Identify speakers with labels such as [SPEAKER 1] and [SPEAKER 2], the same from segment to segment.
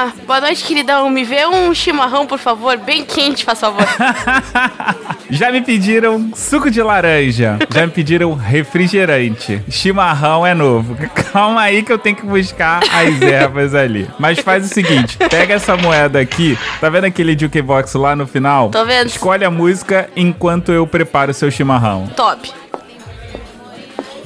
[SPEAKER 1] Ah, boa noite, queridão. Me vê um chimarrão, por favor, bem quente, faz favor.
[SPEAKER 2] Já me pediram suco de laranja. Já me pediram refrigerante. Chimarrão é novo. Calma aí que eu tenho que buscar as ervas ali. Mas faz o seguinte: pega essa moeda aqui. Tá vendo aquele jukebox lá no final?
[SPEAKER 1] Tô vendo.
[SPEAKER 2] Escolhe a música enquanto eu preparo o seu chimarrão.
[SPEAKER 1] Top.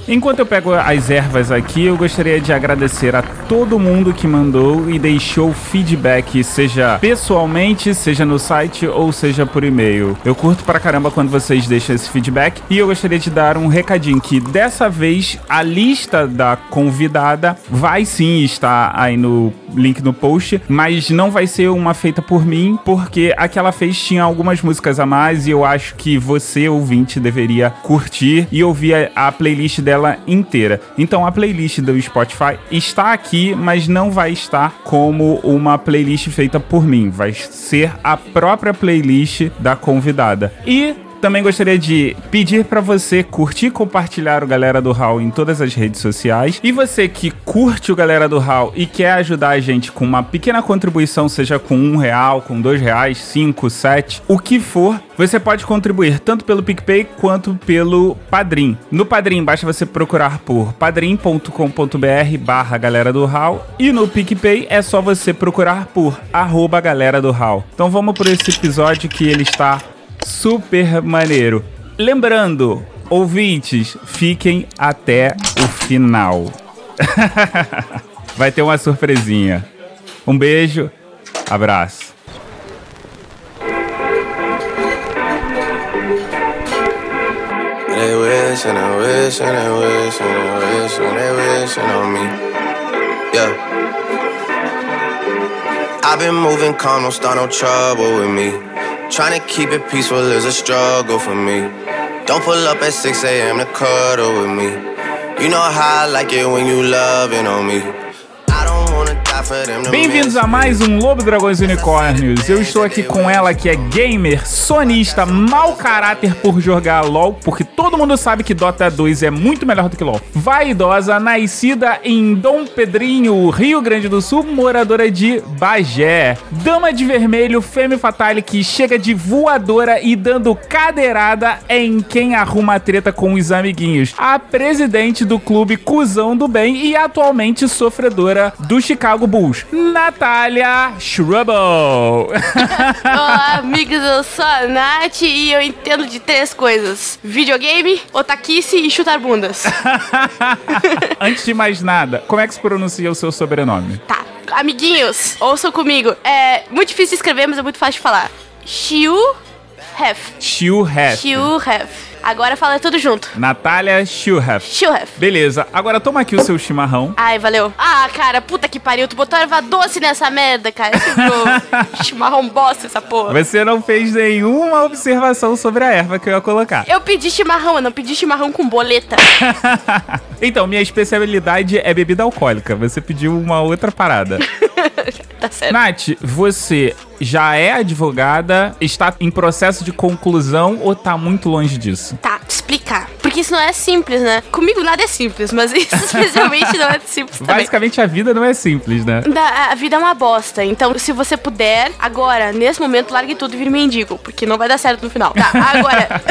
[SPEAKER 2] Enquanto eu pego as ervas aqui, eu gostaria de agradecer a todo mundo que mandou e deixou feedback, seja pessoalmente, seja no site ou seja por e-mail. Eu curto pra caramba quando vocês deixam esse feedback e eu gostaria de dar um recadinho que dessa vez a lista da convidada vai sim estar aí no link no post, mas não vai ser uma feita por mim, porque a que ela fez tinha algumas músicas a mais e eu acho que você, ouvinte, deveria curtir e ouvir a, a playlist dela inteira. Então a playlist do Spotify está aqui, mas não vai estar como uma playlist feita por mim, vai ser a própria playlist da convidada. E também gostaria de pedir para você curtir e compartilhar o Galera do Hall em todas as redes sociais. E você que curte o Galera do Hall e quer ajudar a gente com uma pequena contribuição, seja com um real, com dois reais, cinco, sete, o que for, você pode contribuir tanto pelo PicPay quanto pelo Padrim. No Padrim, basta você procurar por padrim.com.br barra Galera do Hall e no PicPay é só você procurar por arroba Galera do Hall. Então vamos por esse episódio que ele está super maneiro. Lembrando, ouvintes, fiquem até o final. Vai ter uma surpresinha. Um beijo, abraço.
[SPEAKER 3] I've been moving calm, don't start no trouble with me. Trying to keep it peaceful is a struggle for me. Don't pull up at 6 a.m. to cuddle with me. You know how I like it when you loving on me.
[SPEAKER 2] Bem-vindos a mais um Lobo Dragões Unicórnios. Eu estou aqui com ela que é gamer, sonista, mau caráter por jogar LoL, porque todo mundo sabe que Dota 2 é muito melhor do que LoL. Vaidosa, nascida em Dom Pedrinho, Rio Grande do Sul, moradora de Bagé. Dama de vermelho, femme fatale que chega de voadora e dando cadeirada em quem arruma treta com os amiguinhos. A presidente do clube Cusão do Bem e atualmente sofredora do Chicago Bulls, Natália Schrubble.
[SPEAKER 1] Olá, amigos, eu sou a Nath e eu entendo de três coisas: videogame, otaquice e chutar bundas.
[SPEAKER 2] Antes de mais nada, como é que se pronuncia o seu sobrenome?
[SPEAKER 1] Tá, amiguinhos, ouçam comigo. É muito difícil de escrever, mas é muito fácil de falar. Xiu Hef.
[SPEAKER 2] Xiu Hef.
[SPEAKER 1] Xiu Hef. Agora fala tudo junto.
[SPEAKER 2] Natália Xiu Hef.
[SPEAKER 1] Xiu Hef.
[SPEAKER 2] Beleza, agora toma aqui o seu chimarrão.
[SPEAKER 1] Ai, valeu. Ah, cara, puta que pariu. Tu botou erva doce nessa merda, cara. Chimarrão bosta essa porra.
[SPEAKER 2] Você não fez nenhuma observação sobre a erva que eu ia colocar.
[SPEAKER 1] Eu pedi chimarrão, eu não pedi chimarrão com boleta.
[SPEAKER 2] então, minha especialidade é bebida alcoólica. Você pediu uma outra parada.
[SPEAKER 1] tá certo.
[SPEAKER 2] Nath, você já é advogada, está em processo de conclusão ou tá muito longe disso?
[SPEAKER 1] Tá, explicar. Porque isso não é simples, né? Comigo nada é simples, mas isso especialmente não é simples também.
[SPEAKER 2] Basicamente a vida não é simples, né?
[SPEAKER 1] Da- a vida é uma bosta. Então, se você puder, agora, nesse momento, largue tudo e vire mendigo. Porque não vai dar certo no final. Tá, agora.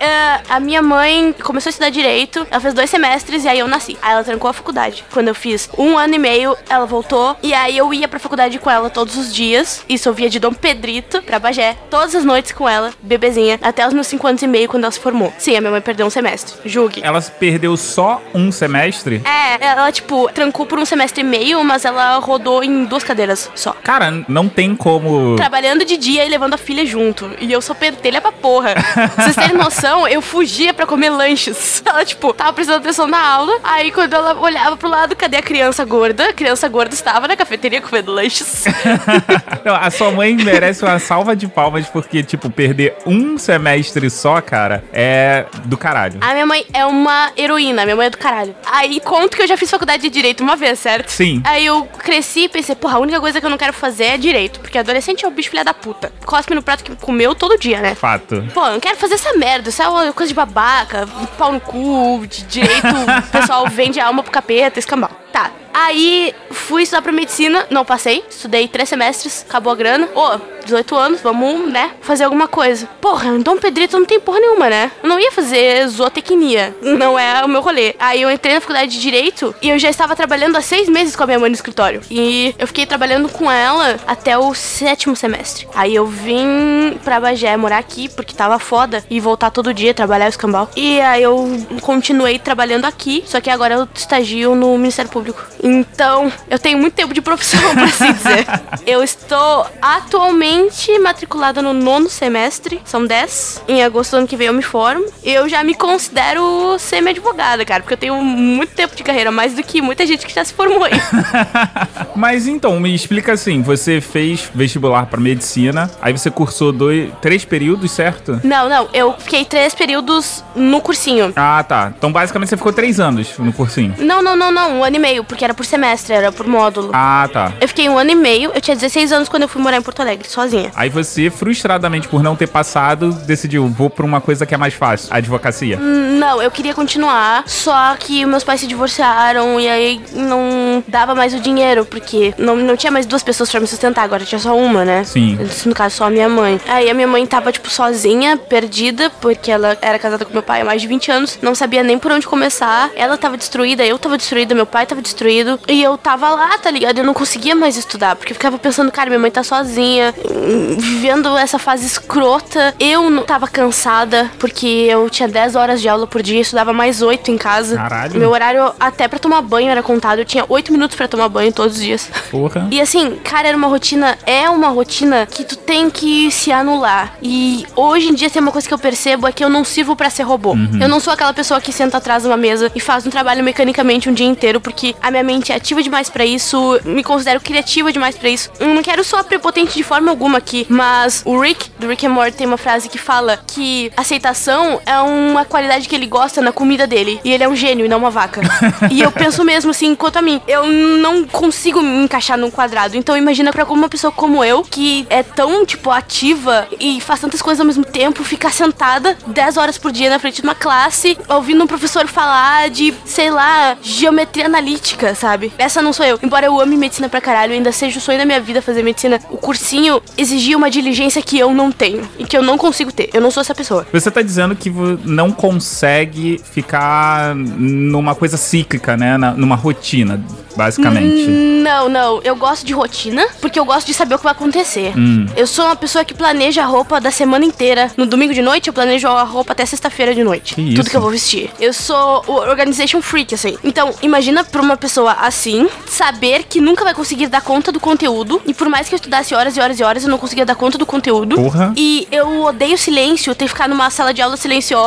[SPEAKER 1] eh, a minha mãe começou a estudar direito. Ela fez dois semestres e aí eu nasci. Aí ela trancou a faculdade. Quando eu fiz um ano e meio, ela voltou. E aí eu ia pra faculdade com ela todos os dias. Isso eu via de Dom Pedrito pra Bagé. Todas as noites com ela, bebezinha. Até os meus cinco anos e meio, quando ela se formou. Sim, a minha mãe perdeu um semestre. Julgue.
[SPEAKER 2] Ela perdeu só um semestre?
[SPEAKER 1] É, ela, tipo, trancou por um semestre e meio, mas ela rodou em duas cadeiras só.
[SPEAKER 2] Cara, não tem como.
[SPEAKER 1] Trabalhando de dia e levando a filha junto. E eu sou pentelha pra porra. Vocês terem noção, eu fugia pra comer lanches. Ela, tipo, tava prestando atenção na aula. Aí quando ela olhava pro lado, cadê a criança gorda? A criança gorda estava na cafeteria comendo lanches.
[SPEAKER 2] Não, a sua mãe merece uma salva de palmas porque, tipo, perder um semestre só, cara, é do caralho.
[SPEAKER 1] A minha mãe é uma heroína, minha mãe é do caralho. Aí conto que eu já fiz faculdade de direito uma vez, certo?
[SPEAKER 2] Sim.
[SPEAKER 1] Aí eu cresci e pensei, porra, a única coisa que eu não quero fazer é direito. Porque adolescente é o bicho filha da puta. Cospe no prato que comeu todo dia, né?
[SPEAKER 2] Fato.
[SPEAKER 1] Pô, eu não quero fazer essa merda, isso é uma coisa de babaca, pau no cu, de direito, o pessoal vende a alma pro capeta, escambau. Tá. Aí fui estudar pra medicina, não passei, estudei três semestres, acabou a grana. Ô, 18 anos, vamos, né, fazer alguma coisa. Porra, então Pedrito não tem porra nenhuma, né? Eu não ia fazer zootecnia, não é o meu rolê. Aí eu entrei na faculdade de Direito e eu já estava trabalhando há seis meses com a minha mãe no escritório. E eu fiquei trabalhando com ela até o sétimo semestre. Aí eu vim pra Bagé morar aqui porque tava foda e voltar todo dia trabalhar o escambau. E aí eu continuei trabalhando aqui, só que agora eu estagio no Ministério Público. Então, eu tenho muito tempo de profissão, pra assim dizer. Eu estou atualmente matriculada no nono semestre, são 10. Em agosto do ano que vem eu me formo. Eu já me considero semi-advogada, cara, porque eu tenho muito tempo de carreira, mais do que muita gente que já se formou aí.
[SPEAKER 2] Mas então, me explica assim: você fez vestibular pra medicina, aí você cursou dois, três períodos, certo?
[SPEAKER 1] Não, não, eu fiquei três períodos no cursinho.
[SPEAKER 2] Ah, tá. Então basicamente você ficou três anos no cursinho.
[SPEAKER 1] Não, não, não, não, um ano e meio, porque era por semestre, era por módulo.
[SPEAKER 2] Ah, tá.
[SPEAKER 1] Eu fiquei um ano e meio, eu tinha 16 anos quando eu fui morar em Porto Alegre, sozinha.
[SPEAKER 2] Aí você, frustradamente por não ter passado, decidiu, vou pra uma coisa que é mais fácil, advocacia.
[SPEAKER 1] Não, eu queria continuar, só que meus pais se divorciaram e aí não dava mais o dinheiro, porque não, não tinha mais duas pessoas pra me sustentar, agora tinha só uma, né?
[SPEAKER 2] Sim.
[SPEAKER 1] No caso, só a minha mãe. Aí a minha mãe tava, tipo, sozinha, perdida, porque ela era casada com meu pai há mais de 20 anos, não sabia nem por onde começar. Ela tava destruída, eu tava destruída, meu pai tava destruído. E eu tava lá, tá ligado? Eu não conseguia mais estudar, porque eu ficava pensando, cara, minha mãe tá sozinha, hum, vivendo essa fase escrota. Eu não tava cansada, porque eu tinha 10 horas de aula por dia, estudava mais 8 em casa.
[SPEAKER 2] Caralho.
[SPEAKER 1] Meu horário até pra tomar banho era contado, eu tinha 8 minutos pra tomar banho todos os dias.
[SPEAKER 2] Porra.
[SPEAKER 1] E assim, cara, era uma rotina, é uma rotina que tu tem que se anular. E hoje em dia tem uma coisa que eu percebo é que eu não sirvo pra ser robô. Eu não sou aquela pessoa que senta atrás de uma mesa e faz um trabalho mecanicamente um dia inteiro, porque a minha mente é ativa demais pra isso, me considero criativa demais pra isso. Eu não quero soar prepotente de forma alguma aqui, mas o Rick, do Rick and Morty, tem uma frase que fala que aceitação é uma qualidade que ele gosta na comida dele. E ele é um gênio e não uma vaca. e eu penso mesmo assim, quanto a mim, eu não consigo me encaixar num quadrado. Então imagina pra uma pessoa como eu, que é tão, tipo, ativa e faz tantas coisas ao mesmo tempo, ficar sentada 10 horas por dia na frente de uma classe, ouvindo um professor falar de, sei lá, geometria analítica, sabe? Essa não sou eu. Embora eu ame medicina pra caralho, ainda seja o sonho da minha vida fazer medicina, o cursinho exigia uma diligência que eu não tenho e que eu não consigo ter. Eu não sou essa pessoa.
[SPEAKER 2] Você tá dizendo que não consegue ficar numa coisa cíclica, né? Na- numa rotina, basicamente.
[SPEAKER 1] Não, não. Eu gosto de rotina porque eu gosto de saber o que vai acontecer.
[SPEAKER 2] Hum.
[SPEAKER 1] Eu sou uma pessoa que planeja a roupa da semana inteira. No domingo de noite, eu planejo a roupa até sexta-feira de noite.
[SPEAKER 2] Que
[SPEAKER 1] Tudo que eu vou vestir. Eu sou o organization freak, assim. Então, imagina pra uma pessoa assim, saber que nunca vai conseguir dar conta do conteúdo. E por mais que eu estudasse horas e horas e horas, eu não conseguia dar conta do conteúdo.
[SPEAKER 2] Porra.
[SPEAKER 1] E eu odeio silêncio, ter que ficar numa sala de aula silenciosa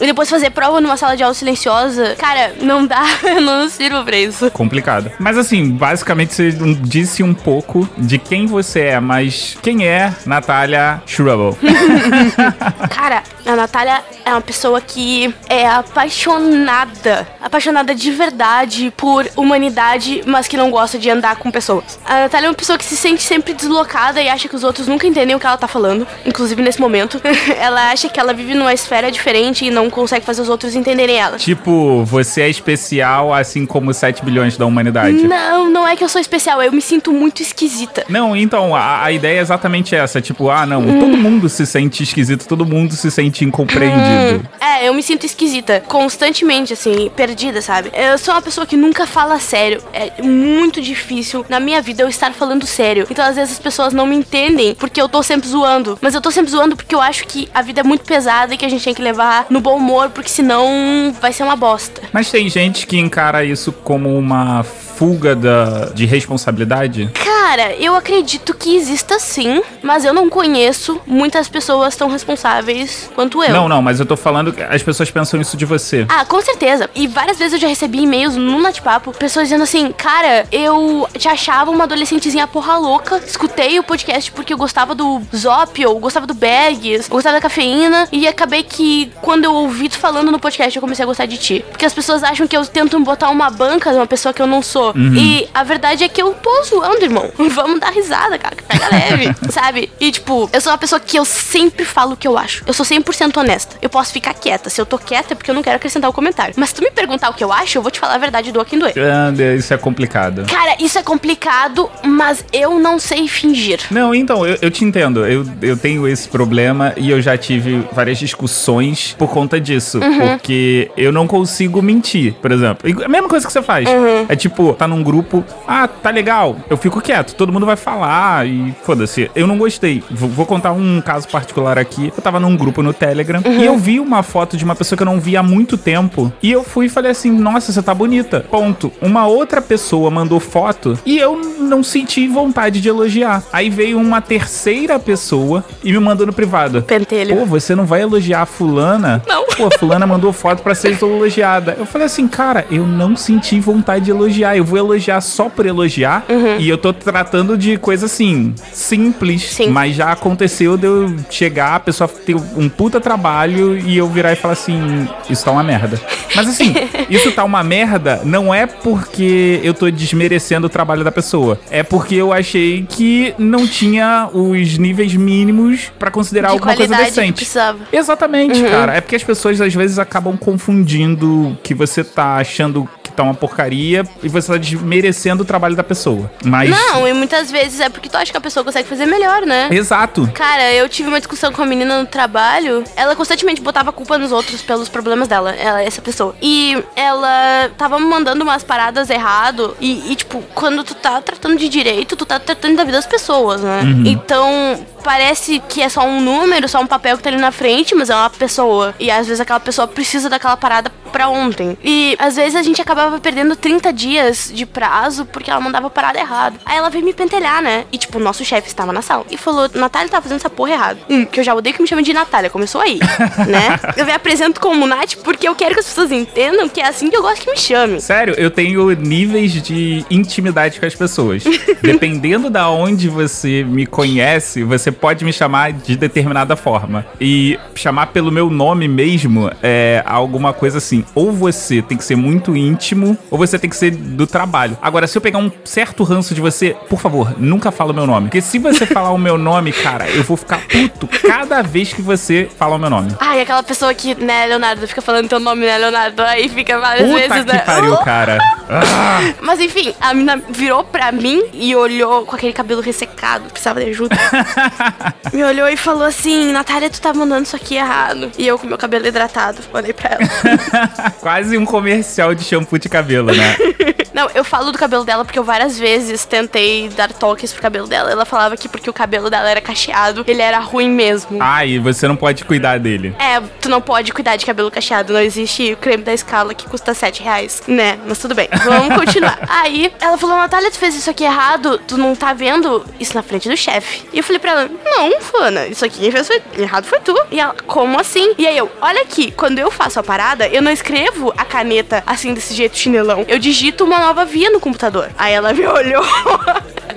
[SPEAKER 1] e depois fazer prova numa sala de aula silenciosa. Cara, não dá, eu não sirvo pra isso.
[SPEAKER 2] Complicado. Mas assim, basicamente você disse um pouco de quem você é, mas quem é Natália Shrubble?
[SPEAKER 1] Cara, a Natália é uma pessoa que é apaixonada, apaixonada de verdade por humanidade, mas que não gosta de andar com pessoas. A Natália é uma pessoa que se sente sempre deslocada e acha que os outros nunca entendem o que ela tá falando, inclusive nesse momento. ela acha que ela vive numa esfera diferente e não consegue fazer os outros entenderem ela.
[SPEAKER 2] tipo, você é especial assim como 7 bilhões da humanidade.
[SPEAKER 1] Não, não é que eu sou especial, eu me sinto muito esquisita.
[SPEAKER 2] Não, então, a, a ideia é exatamente essa. Tipo, ah, não, todo mundo se sente esquisito, todo mundo se sente incompreendido.
[SPEAKER 1] É, eu me sinto esquisita, constantemente, assim, perdida, sabe? Eu sou uma pessoa que nunca fala sério. É muito difícil na minha vida eu estar falando sério. Então, às vezes, as pessoas não me entendem porque eu tô sempre zoando. Mas eu tô sempre zoando porque eu acho que a vida é muito pesada e que a gente tem que levar no bom humor, porque senão vai ser uma bosta.
[SPEAKER 2] Mas tem gente que encara isso como uma fuga da, de responsabilidade?
[SPEAKER 1] Cara, eu acredito que exista sim, mas eu não conheço muitas pessoas tão responsáveis quanto eu.
[SPEAKER 2] Não, não, mas eu tô falando que as pessoas pensam isso de você.
[SPEAKER 1] Ah, com certeza. E várias vezes eu já recebi e-mails no Natipapo, pessoas dizendo assim, cara, eu te achava uma adolescentezinha porra louca, escutei o podcast porque eu gostava do Zop, eu gostava do Bags, eu gostava da cafeína, e acabei que quando eu ouvi tu falando no podcast, eu comecei a gostar de ti. Porque as pessoas acham que eu tento botar uma banca de uma pessoa que eu não sou. Entendeu? E a verdade é que eu tô zoando, irmão. Vamos dar risada, cara. que Pega leve, sabe? E, tipo, eu sou uma pessoa que eu sempre falo o que eu acho. Eu sou 100% honesta. Eu posso ficar quieta. Se eu tô quieta é porque eu não quero acrescentar o comentário. Mas se tu me perguntar o que eu acho, eu vou te falar a verdade do quem doer.
[SPEAKER 2] Anda, isso é complicado.
[SPEAKER 1] Cara, isso é complicado, mas eu não sei fingir.
[SPEAKER 2] Não, então, eu, eu te entendo. Eu, eu tenho esse problema e eu já tive várias discussões por conta disso. Porque eu não consigo mentir, por exemplo. A mesma coisa que você faz. É tipo, tá num grupo, ah, tá legal. Eu fico quieto, todo mundo vai falar e foda-se. Eu não gostei. Vou, vou contar um caso particular aqui. Eu tava num grupo no Telegram e eu vi uma foto de uma pessoa que eu não via há muito tempo. E eu fui e falei assim: nossa, você tá bonita. Ponto. Uma outra pessoa mandou foto e eu não senti vontade de elogiar. Aí veio uma terceira pessoa e me mandou no privado.
[SPEAKER 1] Pentelho.
[SPEAKER 2] Pô, você não vai elogiar a fulana?
[SPEAKER 1] Não.
[SPEAKER 2] Pô, fulana mandou foto pra ser elogiada. Eu falei assim, cara, eu não senti vontade de elogiar. Eu vou elogiar só por elogiar. E eu tô tratando de coisa assim, simples.
[SPEAKER 1] Sim.
[SPEAKER 2] Mas já aconteceu de eu chegar, a pessoa ter um puta trabalho e eu virar e falar assim, isso tá uma merda. Mas assim, isso tá uma merda não é porque eu tô desmerecendo o trabalho da pessoa. É porque eu achei que não tinha os níveis mínimos pra considerar
[SPEAKER 1] De
[SPEAKER 2] alguma coisa
[SPEAKER 1] que
[SPEAKER 2] decente.
[SPEAKER 1] precisava.
[SPEAKER 2] Exatamente, cara. É porque as pessoas às vezes acabam confundindo que você tá achando que tá uma porcaria e você tá desmerecendo o trabalho da pessoa. Mas.
[SPEAKER 1] Não, e muitas vezes é porque tu acha que a pessoa consegue fazer melhor, né?
[SPEAKER 2] Exato.
[SPEAKER 1] Cara, eu tive uma discussão com a menina no trabalho. Ela constantemente botava culpa nos outros pelos problemas dela, ela, essa pessoa. E ela tava mandando umas paradas errado. E, e, tipo, quando tu tá tratando de direito, tu tá tratando da vida das pessoas, né? Então, parece que é só um número, só um papel que tá ali na frente, mas é uma pessoa. E às vezes aquela pessoa precisa daquela parada pra ontem. E às vezes a gente acabava perdendo 30 dias de prazo porque ela mandava a parada errado. Aí ela veio me pentelhar, né? E tipo, o nosso chefe estava na sala e falou: Natália tá fazendo essa porra errado. Um, que eu já odeio que me chamem de Natália, começou aí, né? Eu me apresento como Nath porque eu quero que as pessoas entendam que é assim que eu gosto que me chame.
[SPEAKER 2] Sério, eu tenho níveis de intimidade com as pessoas. Dependendo da onde você me conhece, você pode me chamar de determinada forma. E chamar pelo meu nome mesmo é alguma coisa assim. Ou você tem que ser muito íntimo, ou você tem que ser do trabalho. Agora, se eu pegar um certo ranço de você, por favor, nunca fala o meu nome. Porque se você falar o meu nome, cara, eu vou ficar puto cada vez que você fala o meu nome.
[SPEAKER 1] Ai, aquela pessoa que, né, Leonardo, fica falando teu nome, né, Leonardo? Aí fica várias
[SPEAKER 2] Puta
[SPEAKER 1] vezes,
[SPEAKER 2] que
[SPEAKER 1] né?
[SPEAKER 2] pariu, cara. Ah,
[SPEAKER 1] Mas enfim, a mina virou pra mim e olhou com aquele cabelo ressecado, precisava de ajuda. Me olhou e falou assim: Natália, tu tá mandando isso aqui errado. E eu com meu cabelo hidratado, olhei pra ela.
[SPEAKER 2] quase um comercial de shampoo de cabelo, né?
[SPEAKER 1] Não, eu falo do cabelo dela porque eu várias vezes tentei dar toques pro cabelo dela. Ela falava que porque o cabelo dela era cacheado, ele era ruim mesmo.
[SPEAKER 2] Ah, e você não pode cuidar dele.
[SPEAKER 1] É, tu não pode cuidar de cabelo cacheado. Não existe o creme da escala que custa 7 reais, né? Mas tudo bem, vamos continuar. Aí ela falou: Natália, tu fez isso aqui errado, tu não tá vendo isso na frente do chefe. E eu falei pra ela: Não, Fana, isso aqui quem fez foi errado foi tu. E ela, como assim? E aí eu, olha aqui, quando eu faço a parada, eu não escrevo a caneta assim desse jeito chinelão. Eu digito uma nova via no computador. Aí ela me olhou.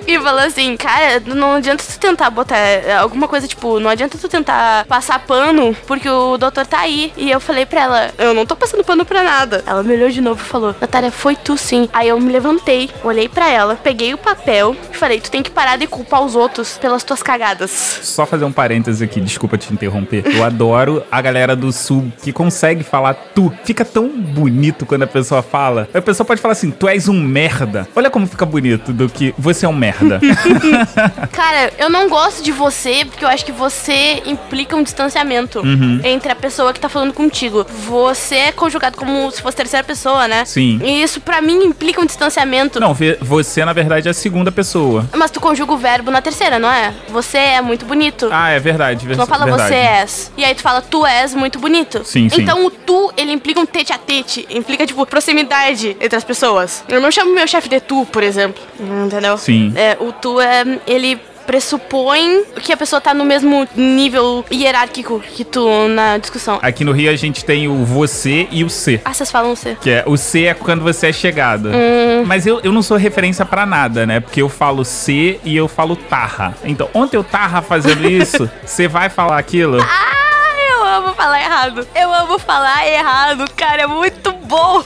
[SPEAKER 1] E falou assim, cara, não adianta tu tentar botar alguma coisa, tipo, não adianta tu tentar passar pano, porque o doutor tá aí. E eu falei pra ela, eu não tô passando pano pra nada. Ela me olhou de novo e falou, Natália, foi tu sim. Aí eu me levantei, olhei pra ela, peguei o papel e falei, tu tem que parar de culpar os outros pelas tuas cagadas.
[SPEAKER 2] Só fazer um parêntese aqui, desculpa te interromper. Eu adoro a galera do sul que consegue falar tu. Fica tão bonito quando a pessoa fala. A pessoa pode falar assim, tu és um merda. Olha como fica bonito do que você é um merda.
[SPEAKER 1] Cara, eu não gosto de você porque eu acho que você implica um distanciamento
[SPEAKER 2] Uhum.
[SPEAKER 1] entre a pessoa que tá falando contigo. Você é conjugado como se fosse terceira pessoa, né?
[SPEAKER 2] Sim.
[SPEAKER 1] E isso pra mim implica um distanciamento.
[SPEAKER 2] Não, você na verdade é a segunda pessoa.
[SPEAKER 1] Mas tu conjuga o verbo na terceira, não é? Você é muito bonito.
[SPEAKER 2] Ah, é verdade.
[SPEAKER 1] Tu não fala
[SPEAKER 2] verdade.
[SPEAKER 1] você és. E aí tu fala tu és muito bonito.
[SPEAKER 2] Sim, sim.
[SPEAKER 1] Então o tu, ele implica um tete a tete. Implica, tipo, proximidade entre as pessoas. Eu não chamo meu chefe de tu, por exemplo. Entendeu?
[SPEAKER 2] Sim.
[SPEAKER 1] É, o tu é. Ele pressupõe que a pessoa tá no mesmo nível hierárquico que tu na discussão.
[SPEAKER 2] Aqui no Rio a gente tem o você e o C.
[SPEAKER 1] Ah, vocês falam você.
[SPEAKER 2] Que é, o C é quando você é chegado.
[SPEAKER 1] Hum.
[SPEAKER 2] Mas eu, eu não sou referência pra nada, né? Porque eu falo C e eu falo tarra. Então, ontem eu tarra fazendo isso, você vai falar aquilo?
[SPEAKER 1] Ah, eu amo falar errado. Eu amo falar errado, cara. É muito bom.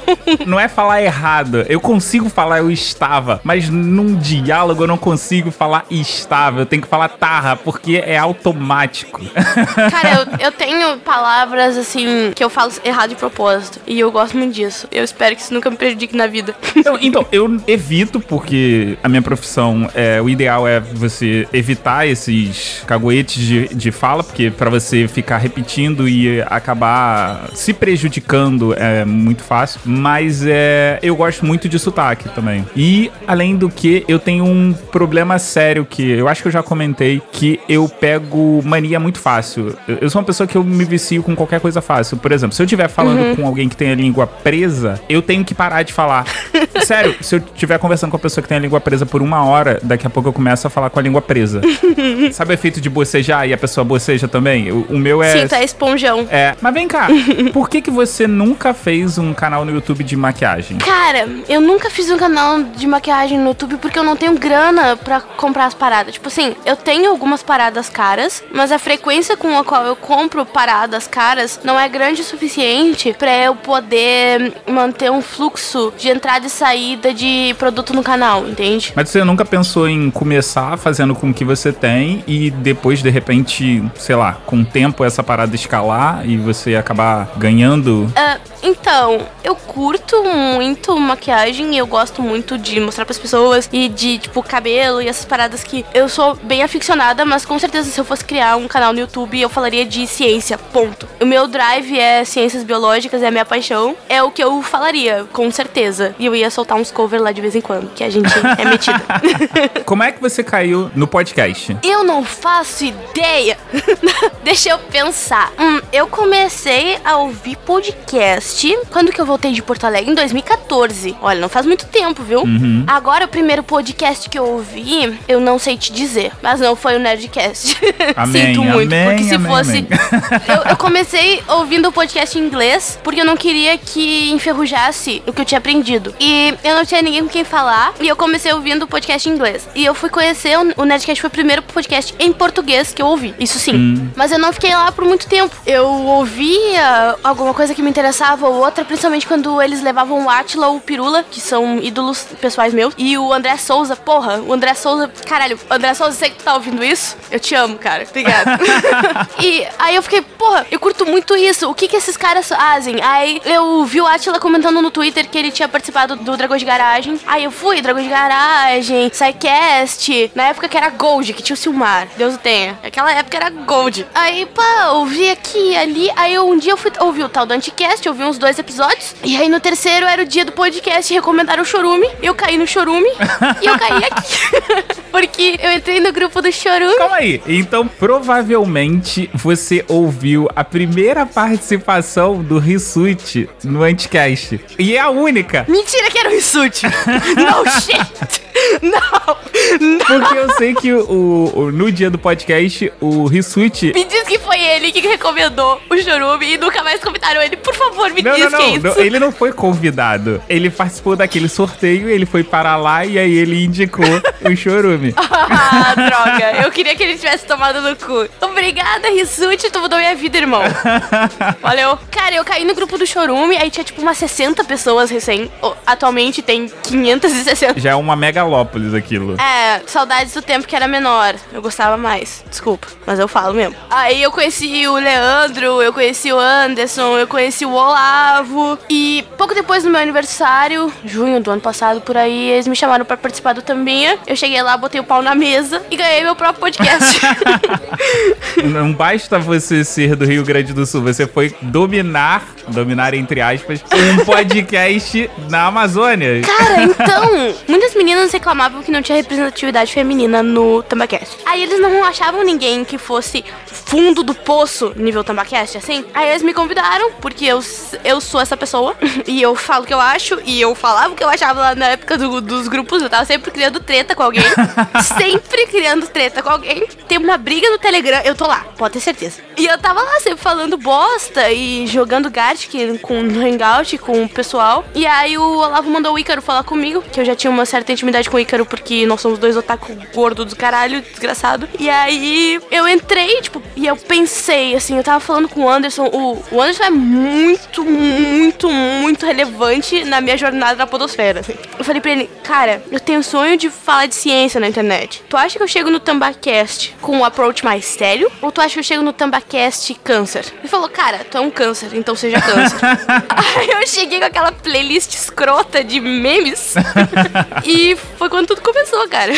[SPEAKER 2] Não é falar errado. Eu consigo falar eu estava, mas num diálogo eu não consigo falar estava. Eu tenho que falar tarra, porque é automático.
[SPEAKER 1] Cara, eu, eu tenho palavras assim que eu falo errado de propósito. E eu gosto muito disso. Eu espero que isso nunca me prejudique na vida.
[SPEAKER 2] Então, então, eu evito, porque a minha profissão é. O ideal é você evitar esses caguetes de, de fala, porque para você ficar repetindo e acabar se prejudicando é muito fácil. Mas é, eu gosto muito de sotaque também. E, além do que, eu tenho um problema sério que eu acho que eu já comentei, que eu pego mania muito fácil. Eu, eu sou uma pessoa que eu me vicio com qualquer coisa fácil. Por exemplo, se eu estiver falando uhum. com alguém que tem a língua presa, eu tenho que parar de falar. Sério, se eu estiver conversando com a pessoa que tem a língua presa por uma hora, daqui a pouco eu começo a falar com a língua presa. Sabe o efeito de bocejar e a pessoa boceja também? O, o meu é.
[SPEAKER 1] Sim, tá esponjão.
[SPEAKER 2] É. Mas vem cá, por que, que você nunca fez um canal no YouTube de maquiagem?
[SPEAKER 1] Cara, eu nunca fiz um canal de maquiagem no YouTube porque eu não tenho grana para comprar as paradas. Tipo assim, eu tenho algumas paradas caras, mas a frequência com a qual eu compro paradas caras não é grande o suficiente para eu poder manter um fluxo de entrada e saída de produto no canal, entende?
[SPEAKER 2] Mas você nunca pensou em começar fazendo com o que você tem e depois, de repente, sei lá, com o tempo essa parada escalar e você acabar ganhando?
[SPEAKER 1] Uh, então, eu curto muito maquiagem e eu gosto muito de mostrar para as pessoas e de, tipo, cabelo e essas paradas que eu sou bem aficionada, mas com certeza se eu fosse criar um canal no YouTube, eu falaria de ciência, ponto. O meu drive é ciências biológicas, é a minha paixão, é o que eu falaria, com certeza. E eu ia soltar uns covers lá de vez em quando, que a gente é metida.
[SPEAKER 2] Como é que você caiu no podcast?
[SPEAKER 1] Eu não faço ideia. Deixa eu pensar. Hum, eu comecei a ouvir podcast quando que eu voltei de Porto Alegre? Em 2014. Olha, não faz muito tempo, viu?
[SPEAKER 2] Uhum.
[SPEAKER 1] Agora, o primeiro podcast que eu ouvi, eu não sei te dizer. Mas não foi o Nerdcast.
[SPEAKER 2] Amém,
[SPEAKER 1] Sinto muito.
[SPEAKER 2] amém,
[SPEAKER 1] porque se
[SPEAKER 2] amém,
[SPEAKER 1] fosse. Eu, eu comecei ouvindo o podcast em inglês porque eu não queria que enferrujasse o que eu tinha aprendido. E eu não tinha ninguém com quem falar. E eu comecei ouvindo o podcast em inglês. E eu fui conhecer o, o Nerdcast foi o primeiro podcast em português que eu ouvi. Isso sim.
[SPEAKER 2] Hum.
[SPEAKER 1] Mas eu não fiquei lá por muito tempo. Eu ouvia alguma coisa que me interessava ou outra, principalmente quando eles levavam o Atila ou o Pirula, que são ídolos pessoais meus, e o André Souza. Porra, o André Souza. Caralho, André Souza, você que tá ouvindo isso? Eu te amo, cara. Obrigada. e aí eu fiquei, porra, eu curto muito isso. O que que esses caras fazem? Aí eu vi o Atila comentando no Twitter que ele tinha participado do Dragões de Garagem. Aí eu fui, Dragões de Garagem, SciCast, na época que era Gold, que tinha o Silmar. Deus o tenha. Aquela época era Gold. Aí, pá, ouvi aqui ali. Aí um dia eu fui ouvir o tal do Anticast, ouvi uns dois episódios. E aí no terceiro era o dia do podcast, recomendaram o Chorume. Eu caí no Chorume e eu caí aqui. Porque eu entrei no grupo do Chorume.
[SPEAKER 2] Calma aí. Então, provavelmente você ouviu a primeira participação do Rissuti no Anticast. E é a única.
[SPEAKER 1] Mentira que era o Rissuti. no shit. Não, não.
[SPEAKER 2] Porque eu sei que o, o- no dia do podcast, o Rissuti.
[SPEAKER 1] Me diz que foi ele que recomendou o Chorume e nunca mais convidaram ele. Por favor, me
[SPEAKER 2] Não,
[SPEAKER 1] diz
[SPEAKER 2] não,
[SPEAKER 1] que é
[SPEAKER 2] não, Ele não foi convidado. Ele participou daquele sorteio, ele foi para lá e aí ele indicou o chorume.
[SPEAKER 1] Ah, droga. Eu queria que ele tivesse tomado no cu. Obrigada, Rissuti. Tu mudou minha vida, irmão. Valeu. Cara, eu caí no grupo do Chorume, aí tinha tipo umas 60 pessoas recém. Atualmente tem 560.
[SPEAKER 2] Já é uma megalópolis aquilo.
[SPEAKER 1] É, saudades do tempo que era menor. Eu gostava mais. Desculpa, mas eu falo mesmo. Aí eu conheci o Leandro, eu conheci o Anderson, eu conheci o Olavo. E pouco depois do meu aniversário, junho do ano passado, por aí, eles me chamaram pra participar do Tambinha. Eu cheguei lá, botei o pau na mesa e ganhei meu próprio podcast.
[SPEAKER 2] Não basta você ser do Rio Grande do Sul, você foi dominar, dominar entre aspas, um podcast na Amazônia.
[SPEAKER 1] Cara, então, muitas meninas reclamavam que não tinha representatividade feminina no Tambacast. Aí eles não achavam ninguém que fosse fundo do poço nível Tambacast, assim. Aí eles me convidaram, porque eu, eu sou essa pessoa, e eu falo o que eu acho, e eu falava o que eu achava lá na época do- dos grupos, eu tava sempre criando treta com alguém. sempre criando treta com alguém. ter uma briga no Telegram, eu tô lá, pode ter certeza. E eu tava lá sempre falando bosta e jogando Gartic com no Hangout com o pessoal. E aí o Olavo mandou o Ícaro falar comigo, que eu já tinha uma certa intimidade com o Ícaro, porque nós somos dois otaku gordo do caralho, desgraçado. E aí eu entrei, tipo, e eu pensei, assim, eu tava falando com o Anderson, o, o Anderson é muito, muito, muito relevante na minha jornada na podosfera. Eu falei pra ele, cara, eu tenho sonho de falar de ciência na internet. Tu acha que eu chego no Tambacast com um approach mais sério? Ou tu acha que eu chego no Tambacast câncer? Ele falou, cara, tu é um câncer, então seja câncer. Aí eu cheguei com aquela playlist escrota de memes. e foi quando tudo começou, cara.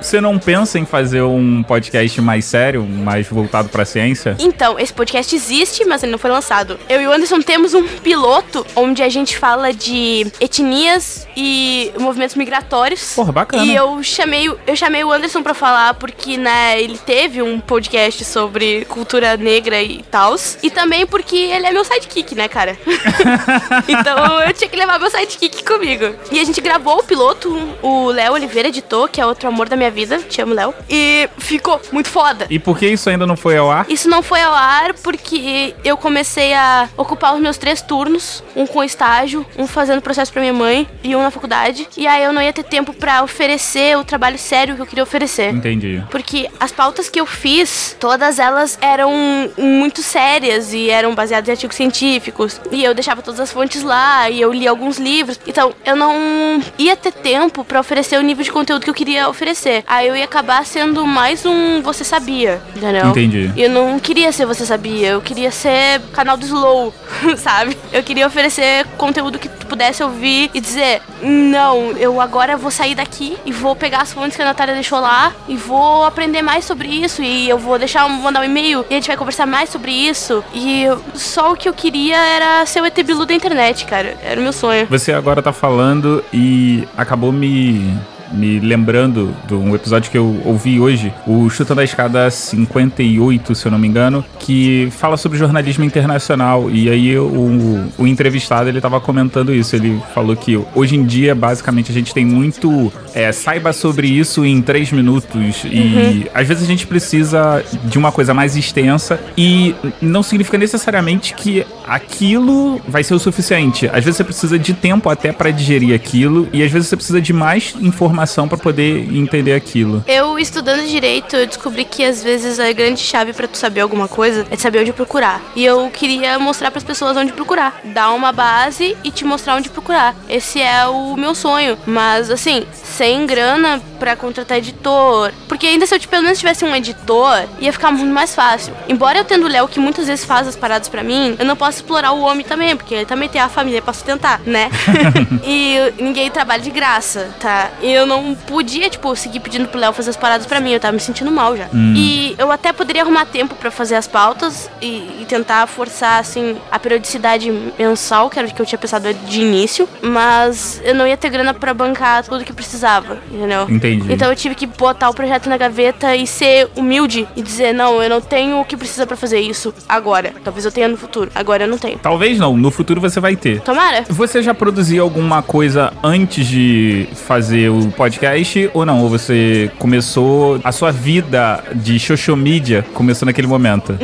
[SPEAKER 2] Você não pensa em fazer um podcast mais sério, mais voltado pra ciência?
[SPEAKER 1] Então, esse podcast existe, mas ele não foi lançado. Eu e o Anderson temos um piloto onde a gente fala de etnias e movimentos migratórios.
[SPEAKER 2] Porra, bacana.
[SPEAKER 1] E eu chamei, eu chamei o Anderson pra falar porque, né, ele teve um podcast sobre cultura negra e tals. E também porque ele é meu sidekick, né, cara? então eu tinha que levar meu sidekick comigo. E a gente gravou o piloto, o Léo Oliveira editou, que é outro amor da minha vida. Te amo, Léo. E ficou muito foda.
[SPEAKER 2] E por que isso ainda não foi ao ar?
[SPEAKER 1] Isso não foi ao ar porque eu comecei a ocupar os meus três turnos, um com estágio, um fazendo processo pra minha mãe e um na faculdade. E aí eu não ia ter tempo pra oferecer o trabalho sério que eu queria oferecer.
[SPEAKER 2] Entendi.
[SPEAKER 1] Porque as pautas que eu fiz, todas elas eram muito sérias e eram baseadas em artigos científicos. E eu deixava todas as fontes lá e eu li alguns livros. Então, eu não ia ter tempo pra oferecer o nível de conteúdo que eu queria oferecer. Aí eu ia acabar sendo mais um Você Sabia, entendeu?
[SPEAKER 2] Entendi.
[SPEAKER 1] E eu não queria ser Você Sabia, eu queria ser canal do Slow, sabe? Eu queria oferecer conteúdo que tu pudesse ouvir e dizer: Não, eu agora vou sair daqui e vou pegar as fontes que a Natália deixou lá e vou aprender mais sobre isso. E eu vou deixar mandar um e-mail e a gente vai conversar mais sobre isso. E só o que eu queria era ser o ET Bilu da internet, cara. Era o meu sonho.
[SPEAKER 2] Você agora tá falando e acabou me. Me lembrando de um episódio que eu ouvi hoje, o Chutando a Escada 58, se eu não me engano, que fala sobre jornalismo internacional. E aí o, o entrevistado ele tava comentando isso. Ele falou que hoje em dia, basicamente, a gente tem muito. é, saiba sobre isso em três minutos. E às vezes a gente precisa de uma coisa mais extensa. E não significa necessariamente que aquilo vai ser o suficiente. Às vezes você precisa de tempo até pra digerir aquilo. E às vezes você precisa de mais informação pra poder entender aquilo.
[SPEAKER 1] Eu, estudando direito, eu descobri que às vezes a grande chave pra tu saber alguma coisa é saber onde procurar. E eu queria mostrar pras pessoas onde procurar. Dar uma base e te mostrar onde procurar. Esse é o meu sonho. Mas, assim, sem grana pra contratar editor. Porque ainda se eu pelo menos tivesse um editor, ia ficar muito mais fácil. Embora eu tendo o Léo que muitas vezes faz as paradas pra mim, eu não posso explorar o homem também, porque ele também tem a família pra sustentar, né? e ninguém trabalha de graça, tá? E eu não podia, tipo, seguir pedindo pro Léo fazer as paradas pra mim, eu tava me sentindo mal já. E eu até poderia arrumar tempo pra fazer as pautas e, e tentar forçar, assim, a periodicidade mensal, que era o que eu tinha pensado de início, mas eu não ia ter grana pra bancar tudo que precisava, entendeu?
[SPEAKER 2] Entendi.
[SPEAKER 1] Então eu tive que botar o projeto na gaveta e ser humilde e dizer, não, eu não tenho o que precisa pra fazer isso agora. Talvez eu tenha no futuro. Agora eu não tenho.
[SPEAKER 2] Talvez não, no futuro você vai ter.
[SPEAKER 1] Tomara.
[SPEAKER 2] Você já produziu alguma coisa antes de fazer o podcast ou não? Ou você começou a sua vida de social media começou naquele momento?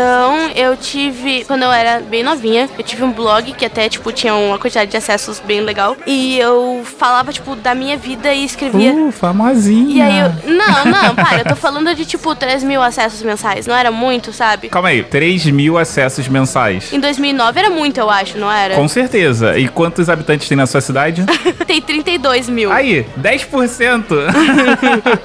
[SPEAKER 1] Não, eu tive. Quando eu era bem novinha, eu tive um blog que até, tipo, tinha uma quantidade de acessos bem legal. E eu falava, tipo, da minha vida e escrevia.
[SPEAKER 2] Uh, famosinha.
[SPEAKER 1] E aí eu. Não, não, para, eu tô falando de tipo 3 mil acessos mensais. Não era muito, sabe?
[SPEAKER 2] Calma aí, 3 mil acessos mensais.
[SPEAKER 1] Em 2009 era muito, eu acho, não era?
[SPEAKER 2] Com certeza. E quantos habitantes tem na sua cidade?
[SPEAKER 1] Tem 32 mil.
[SPEAKER 2] Aí, 10%.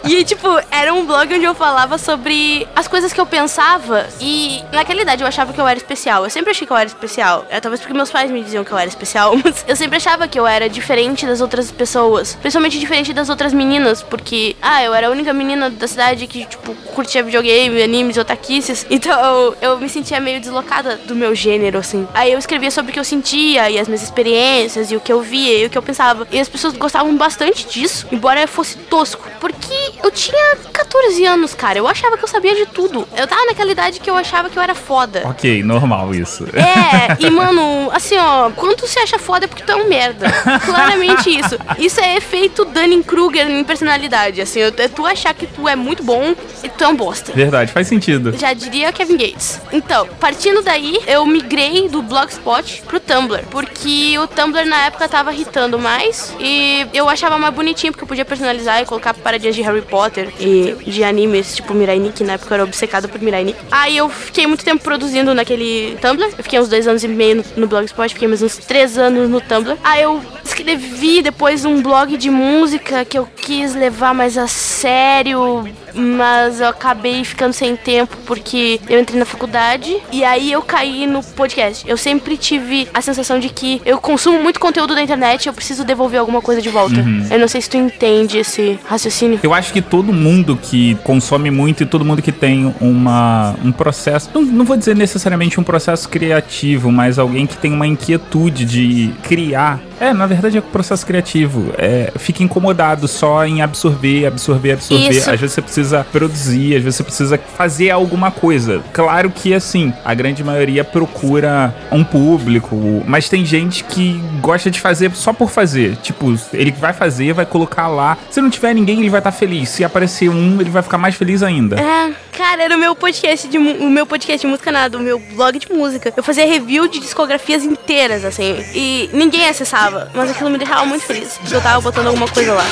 [SPEAKER 1] E, tipo, era um blog onde eu falava sobre as coisas que eu pensava. E naquela idade eu achava que eu era especial. Eu sempre achei que eu era especial. É, talvez porque meus pais me diziam que eu era especial, mas eu sempre achava que eu era diferente das outras pessoas. Principalmente diferente das outras meninas, porque, ah, eu era a única menina da cidade que, tipo, curtia videogame, animes, otaquices. Então eu me sentia meio deslocada do meu gênero, assim. Aí eu escrevia sobre o que eu sentia e as minhas experiências e o que eu via e o que eu pensava. E as pessoas gostavam bastante disso, embora fosse tosco. Porque eu tinha 14 anos, cara. Eu achava que eu sabia de tudo. Eu tava naquela idade que eu achava que que eu era foda.
[SPEAKER 2] Ok, normal isso.
[SPEAKER 1] É, e mano, assim, ó, quando tu se acha foda é porque tu é um merda. Claramente isso. Isso é efeito Dunning-Kruger em personalidade, assim, é tu achar que tu é muito bom e tu é um bosta.
[SPEAKER 2] Verdade, faz sentido.
[SPEAKER 1] Já diria Kevin Gates. Então, partindo daí, eu migrei do Blogspot pro Tumblr, porque o Tumblr na época tava irritando mais e eu achava mais bonitinho porque eu podia personalizar e colocar paradinhas de Harry Potter e de animes, tipo Mirai Nikki, na época eu era obcecada por Mirai Nikki. Aí eu fiquei muito tempo produzindo naquele Tumblr, eu fiquei uns dois anos e meio no, no Blogspot, fiquei mais uns três anos no Tumblr. Aí eu escrevi depois um blog de música que eu quis levar mais a sério, mas eu acabei ficando sem tempo porque eu entrei na faculdade e aí eu caí no podcast. Eu sempre tive a sensação de que eu consumo muito conteúdo da internet e eu preciso devolver alguma coisa de volta.
[SPEAKER 2] Uhum.
[SPEAKER 1] Eu não sei se tu entende esse raciocínio.
[SPEAKER 2] Eu acho que todo mundo que consome muito e todo mundo que tem uma, um processo, não, não vou dizer necessariamente um processo criativo, mas alguém que tem uma inquietude de criar. É, na verdade é um processo criativo. É, fica incomodado só em absorver, absorver, absorver.
[SPEAKER 1] Isso.
[SPEAKER 2] Às vezes você precisa produzir, às vezes você precisa fazer alguma coisa. Claro que assim, a grande maioria procura um público, mas tem gente que gosta de fazer só por fazer. Tipo, ele vai fazer, vai colocar lá. Se não tiver ninguém, ele vai estar feliz. Se aparecer um, ele vai ficar mais feliz ainda.
[SPEAKER 1] É, cara, era o meu podcast de o meu podcast de música nada, o meu blog de música. Eu fazia review de discografias inteiras, assim, e ninguém acessava, mas aquilo me deixava muito feliz. porque Eu tava botando alguma coisa lá.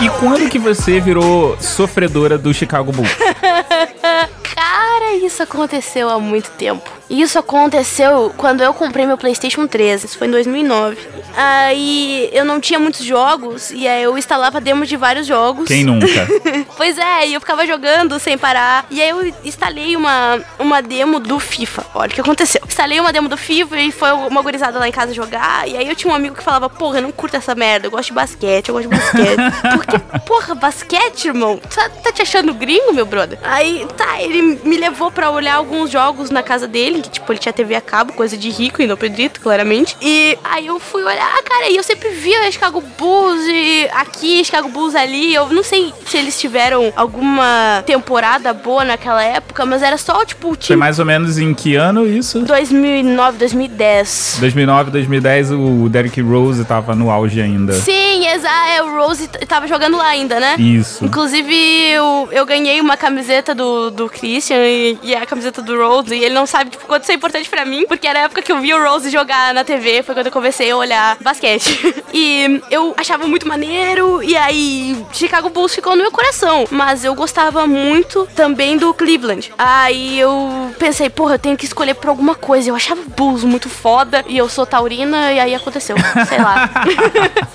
[SPEAKER 2] E quando que você virou sofredora do Chicago Bulls?
[SPEAKER 1] Cara, isso aconteceu há muito tempo. Isso aconteceu quando eu comprei meu PlayStation 3. Isso foi em 2009. Aí eu não tinha muitos jogos e aí eu instalava demos de vários jogos.
[SPEAKER 2] Quem nunca?
[SPEAKER 1] Pois é, e eu ficava jogando sem parar. E aí eu instalei uma, uma demo do FIFA. Olha o que aconteceu. Instalei uma demo do FIFA e foi uma gurizada lá em casa jogar. E aí eu tinha um amigo que falava, porra, eu não curto essa merda, eu gosto de basquete, eu gosto de basquete. Porque, porra, basquete, irmão? Tá, tá te achando gringo, meu brother? Aí, tá, ele me levou pra olhar alguns jogos na casa dele, que tipo, ele tinha TV a cabo, coisa de rico e não acredito, claramente. E aí eu fui olhar, cara, e eu sempre via Chicago Bulls e aqui, Chicago Bulls ali. Eu não sei se eles tiveram alguma temporada boa naquela época, mas era só, tipo, o
[SPEAKER 2] Foi
[SPEAKER 1] time
[SPEAKER 2] mais ou menos em que ano isso?
[SPEAKER 1] 2009, 2010.
[SPEAKER 2] 2009, 2010, o Derrick Rose tava no auge ainda.
[SPEAKER 1] Sim, exato. É, o Rose tava jogando lá ainda, né?
[SPEAKER 2] Isso.
[SPEAKER 1] Inclusive, eu, eu ganhei uma camiseta do, do Christian e, e a camiseta do Rose. E ele não sabe tipo, quanto isso é importante pra mim, porque era a época que eu vi o Rose jogar na TV. Foi quando eu comecei a olhar basquete. e eu achava muito maneiro. E aí, Chicago Bulls ficou no meu coração. Mas eu gostava muito também do Cleveland. Aí eu pensei, porra, eu tenho que escolher por alguma coisa. Eu achava o Bulls muito foda. E eu sou taurina. E aí aconteceu. Sei lá.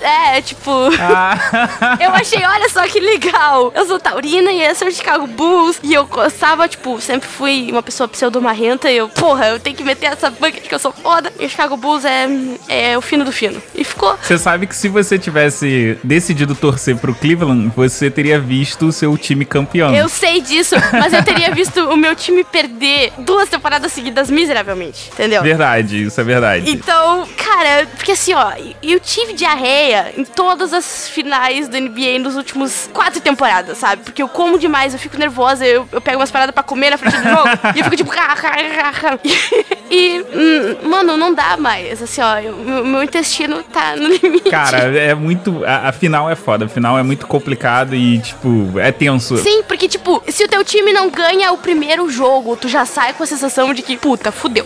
[SPEAKER 1] é, tipo.
[SPEAKER 2] Ah,
[SPEAKER 1] Eu achei, olha só que legal. Eu sou taurina e eu sou Chicago Bulls. E eu gostava, tipo, sempre fui uma pessoa pseudo-marrenta. E eu, porra, eu tenho que meter essa banca de que eu sou foda. E o Chicago Bulls é, é o fino do fino. E ficou.
[SPEAKER 2] Você sabe que se você tivesse decidido torcer pro Cleveland, você teria visto o seu time campeão.
[SPEAKER 1] Eu sei disso, mas eu teria visto o meu time perder duas temporadas seguidas miseravelmente, entendeu?
[SPEAKER 2] Verdade, isso é verdade.
[SPEAKER 1] Então, cara, porque assim, ó, eu tive diarreia em todas as finais do NBA nos últimos quatro temporadas, sabe? Porque eu como demais, eu fico nervosa, eu, eu pego umas paradas pra comer na frente do jogo e eu fico tipo. e, hum, mano, não dá mais. Assim, ó, eu- meu, meu intestino tá no limite.
[SPEAKER 2] Cara, é muito. A, a final é foda. A final é muito complicado e, tipo, é tenso.
[SPEAKER 1] Sim, porque, tipo, se o teu time não ganha o primeiro jogo, tu já sai com a sensação de que, puta, fudeu.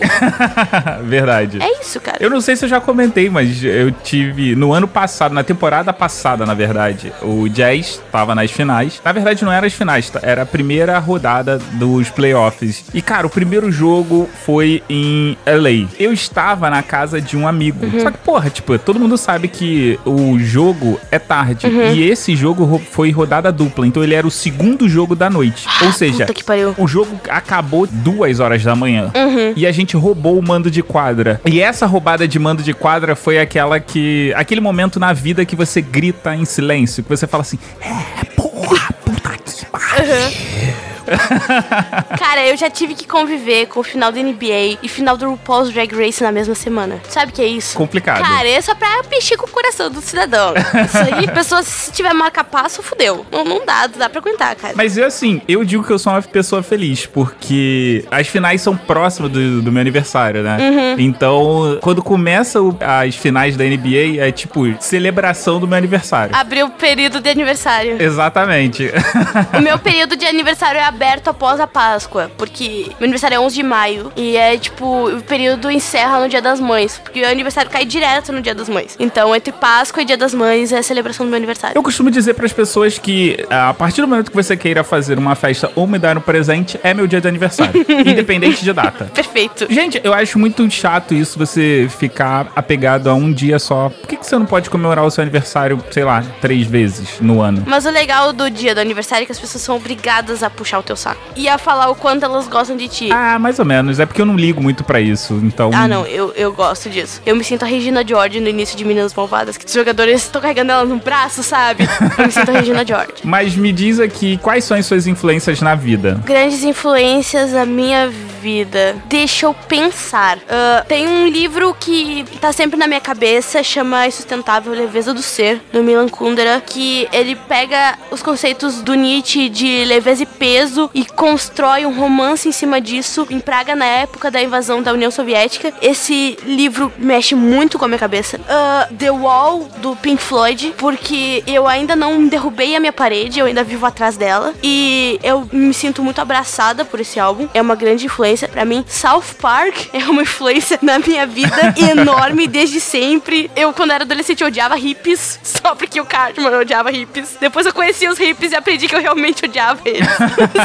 [SPEAKER 2] Verdade.
[SPEAKER 1] É isso, cara.
[SPEAKER 2] Eu não sei se eu já comentei, mas eu tive. No ano passado, na temporada passada, na verdade, o Jazz tava nas finais. Na verdade, não era as finais, tá? era a primeira rodada dos playoffs. E, cara, o primeiro jogo foi em LA. Eu estava na casa de um amigo.
[SPEAKER 1] Uhum.
[SPEAKER 2] Só que, porra, tipo, todo mundo sabe que o jogo é tarde.
[SPEAKER 1] Uhum.
[SPEAKER 2] E esse jogo foi rodada dupla. Então ele era o segundo jogo da noite. Ou seja,
[SPEAKER 1] Ah, que pariu.
[SPEAKER 2] o jogo acabou duas horas da manhã.
[SPEAKER 1] Uhum.
[SPEAKER 2] E a gente roubou o mando de quadra. E essa roubada de mando de quadra foi aquela que. Aquele momento na vida que você grita em silêncio, que você fala assim: É,
[SPEAKER 1] Cara, eu já tive que conviver com o final da NBA e final do RuPaul's Drag Race na mesma semana. Sabe o que é isso?
[SPEAKER 2] Complicado.
[SPEAKER 1] Cara, é só pra mexer com o coração do cidadão. Isso aí, pessoa, se tiver marca-passo, fudeu. Não, não dá, não dá pra aguentar, cara.
[SPEAKER 2] Mas eu, assim, eu digo que eu sou uma pessoa feliz, porque as finais são próximas do, do meu aniversário, né?
[SPEAKER 1] Uhum.
[SPEAKER 2] Então, quando começa o- as finais da NBA, é tipo celebração do meu aniversário.
[SPEAKER 1] Abriu o período de aniversário.
[SPEAKER 2] Exatamente.
[SPEAKER 1] O meu período de aniversário é aberto após a Páscoa, porque meu aniversário é 11 de maio e é tipo, o período encerra no Dia das Mães, porque o aniversário cai direto no Dia das Mães. Então, entre Páscoa e Dia das Mães é a celebração do meu aniversário.
[SPEAKER 2] Eu costumo dizer para as pessoas que a partir do momento que você queira fazer uma festa ou me dar um presente, é meu dia de aniversário, independente de data.
[SPEAKER 1] Perfeito.
[SPEAKER 2] Gente, eu acho muito chato isso, você ficar apegado a um dia só. Por que, que você não pode comemorar o seu aniversário, sei lá, três vezes no ano?
[SPEAKER 1] Mas o legal do dia do aniversário é que as pessoas são obrigadas a puxar o teu saco. E a falar o quanto elas gostam de ti.
[SPEAKER 2] Ah, mais ou menos. É porque eu não ligo muito pra isso, então...
[SPEAKER 1] Ah, não, eu, eu gosto disso. Eu me sinto a Regina George no início de Meninas Malvadas, que os jogadores estão carregando ela no braço, sabe? Eu me sinto a Regina George.
[SPEAKER 2] Mas me diz aqui, quais são as suas influências na vida?
[SPEAKER 1] Grandes influências na minha vida. Deixa eu pensar. Ah, tem um livro que tá sempre na minha cabeça, chama A Insustentável Leveza do Ser, do Milan Kundera, que ele pega os conceitos do Nietzsche de leveza e peso e constrói um romance em cima disso, em Praga na época da invasão da União Soviética. Esse livro mexe muito com a minha cabeça. Ah, The Wall, do Pink Floyd, porque eu ainda não derrubei a minha parede, eu ainda vivo atrás dela. E eu me sinto muito abraçada por esse álbum. É uma grande influência pra mim. South Park é uma influência na minha vida enorme desde sempre. Eu, quando era adolescente, eu odiava hippies, só porque o Cartman odiava hippies. Depois eu conheci os hippies e aprendi que eu realmente odiava eles.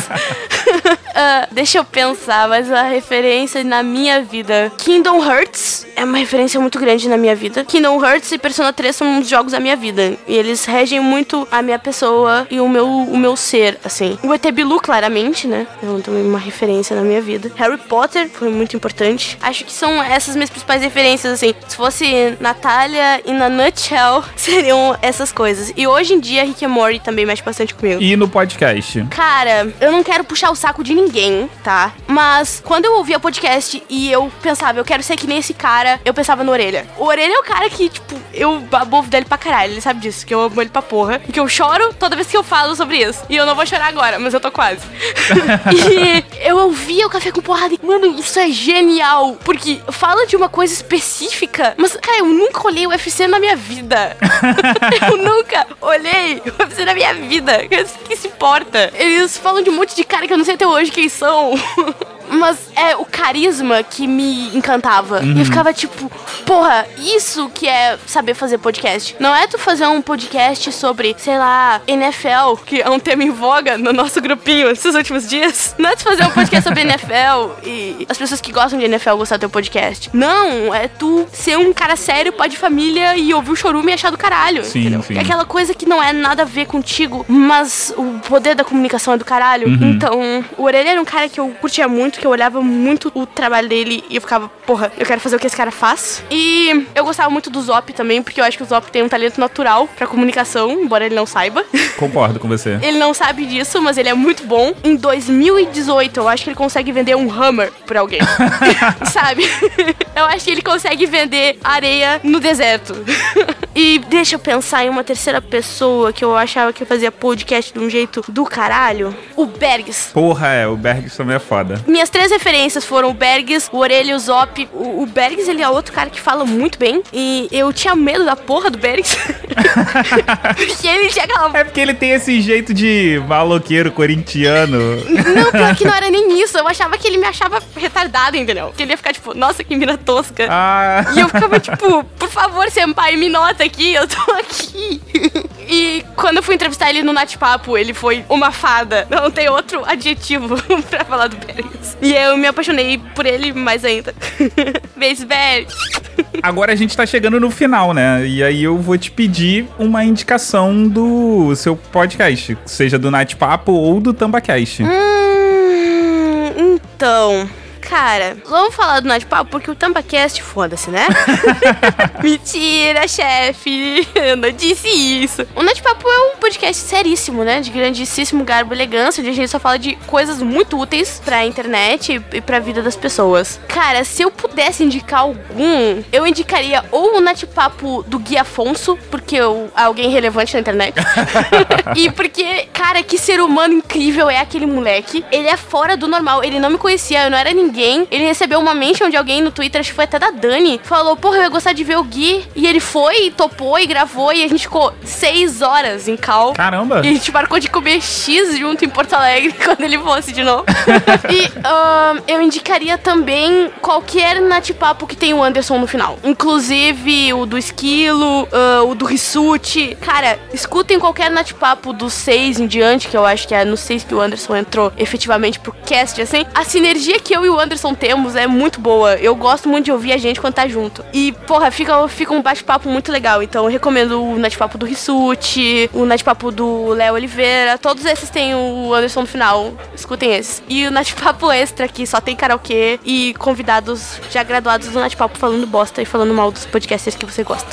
[SPEAKER 1] Ah, deixa eu pensar, mas a referência na minha vida. Kingdom Hearts é uma referência muito grande na minha vida. Kingdom Hearts e Persona 3 são uns jogos da minha vida. E eles regem muito a minha pessoa e o meu, o meu ser, assim. O ET Bilu, claramente, né? É também uma referência na minha vida. Harry Potter foi muito importante. Acho que são essas minhas principais referências, assim. Se fosse Natália e na Nutshell, seriam essas coisas. E hoje em dia, Rick and Morty também mexe bastante comigo.
[SPEAKER 2] E no podcast?
[SPEAKER 1] Cara, eu não quero puxar o saco de ninguém, tá? Mas quando eu ouvia podcast e eu pensava, eu quero ser que nem esse cara, eu pensava no Orelha. O Orelha é o cara que, tipo, eu babo ovo dele pra caralho, ele sabe disso, que eu amo ele pra porra. E que eu choro toda vez que eu falo sobre isso. E eu não vou chorar agora, mas eu tô quase. e eu ouvia o Café com Porrada e, mano, isso é genial. Porque fala de uma coisa específica, mas, cara, eu nunca olhei o UFC na minha vida. eu nunca olhei o UFC na minha vida. Que se importa? Eles falam de um monte de cara que eu não sei até hoje quem são. Mas é o carisma que me encantava. E eu ficava tipo, porra, isso que é saber fazer podcast. Não é tu fazer um podcast sobre, sei lá, NFL, que é um tema em voga no nosso grupinho esses últimos dias. Não é tu fazer um podcast sobre NFL e as pessoas que gostam de NFL gostar do teu podcast. Não, é tu ser um cara sério, pai de família e ouvir o chorume e achar do caralho.
[SPEAKER 2] Sim,
[SPEAKER 1] entendeu?
[SPEAKER 2] sim.
[SPEAKER 1] É aquela coisa que não é nada a ver contigo, mas o poder da comunicação é do caralho.
[SPEAKER 2] Uhum.
[SPEAKER 1] Então, o Orelha era um cara que eu curtia muito, que eu olhava muito o trabalho dele e eu ficava, porra, eu quero fazer o que esse cara faz. E eu gostava muito do Zop também, porque eu acho que o Zop tem um talento natural pra comunicação, embora ele não saiba.
[SPEAKER 2] Concordo com você.
[SPEAKER 1] Ele não sabe disso, mas ele é muito bom. Em 2018, eu acho que ele consegue vender um Hammer pra alguém. sabe? Eu acho que ele consegue vender areia no deserto. e deixa eu pensar em uma terceira pessoa que eu achava que fazia podcast de um jeito do caralho. O Bergs.
[SPEAKER 2] Porra, é, o Bergs também é foda.
[SPEAKER 1] Minhas três referências foram o Bergs, o Orelha e o Zop. O, o Bergs, ele é outro cara que fala muito bem. E eu tinha medo da porra do Bergs. Porque ele tinha aquela
[SPEAKER 2] É porque ele tem esse jeito de maloqueiro corintiano.
[SPEAKER 1] Não, pior que não era nem isso. Eu achava que ele me achava retardada, entendeu? Que ele ia ficar tipo, nossa, que mina tosca.
[SPEAKER 2] Ah.
[SPEAKER 1] E eu ficava tipo, por favor, senpai, me nota aqui, eu tô aqui. E quando eu fui entrevistar ele no Nat Papo, ele foi uma fada. Não tem outro adjetivo pra falar do Bergs. E eu me apaixonei por ele mais ainda. Beijo, Bergs.
[SPEAKER 2] Agora a gente tá chegando no final, né? E aí eu vou te pedir uma indicação do seu podcast, seja do Night Papo ou do TambaCast.
[SPEAKER 1] Hum, então, Cara, vamos falar do Nadipapo porque o TampaCast, foda-se, né? Mentira, chefe. Eu não disse isso. O Nadipapo é um podcast seríssimo, né? De grandíssimo garbo e elegância, onde a gente só fala de coisas muito úteis pra internet e pra vida das pessoas. Cara, se eu pudesse indicar algum, eu indicaria ou o Natipapo do Gui Afonso, porque eu, alguém relevante na internet. e porque, cara, que ser humano incrível é aquele moleque. Ele é fora do normal. Ele não me conhecia, eu não era ninguém. Ele recebeu uma mention de alguém no Twitter, acho que foi até da Dani. Falou, porra, eu ia gostar de ver o Gui. E ele foi, e topou e gravou. E a gente ficou seis horas em cal.
[SPEAKER 2] Caramba!
[SPEAKER 1] E a gente marcou de comer X junto em Porto Alegre quando ele fosse de novo. e eu indicaria também qualquer natipapo que tem o Anderson no final. Inclusive o do Esquilo, ah, o do Rissuti. Cara, escutem qualquer natipapo dos seis em diante, que eu acho que é no seis que o Anderson entrou efetivamente pro cast, assim. A sinergia que eu e o Anderson temos é muito boa. Eu gosto muito de ouvir a gente quando tá junto. E, porra, fica, fica um bate-papo muito legal. Então eu recomendo o natipapo do Rissuti, o natipapo do Léo Oliveira. Todos esses têm o Anderson no final. Escutem esses. E o natipapo extra, que só tem karaokê e convidados já graduados do natipapo falando bosta e falando mal dos podcasters que você gosta.